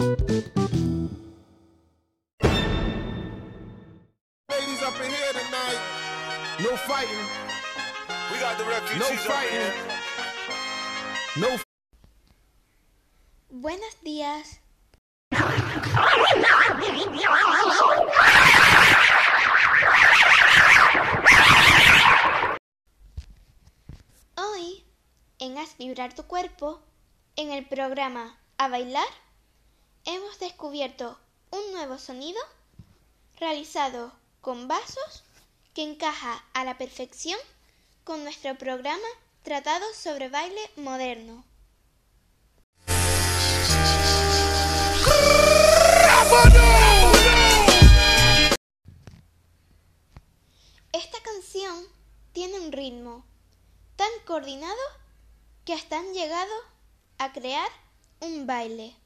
Ladies up in here tonight. No fighting. We got the No refugees up fighting. No Buenos días. Hoy, en Haz Vibrar tu Cuerpo, en el programa A Bailar, hemos descubierto un nuevo sonido realizado con vasos que encaja a la perfección con nuestro programa tratado sobre baile moderno. Esta canción tiene un ritmo tan coordinado que hasta han llegado a crear un baile.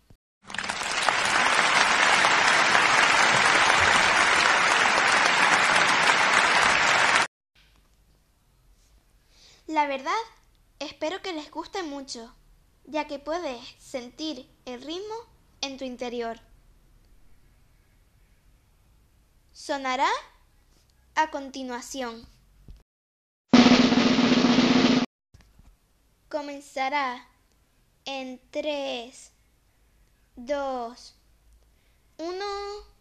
La verdad, espero que les guste mucho, ya que puedes sentir el ritmo en tu interior. Sonará a continuación. Comenzará en 3, 2, 1.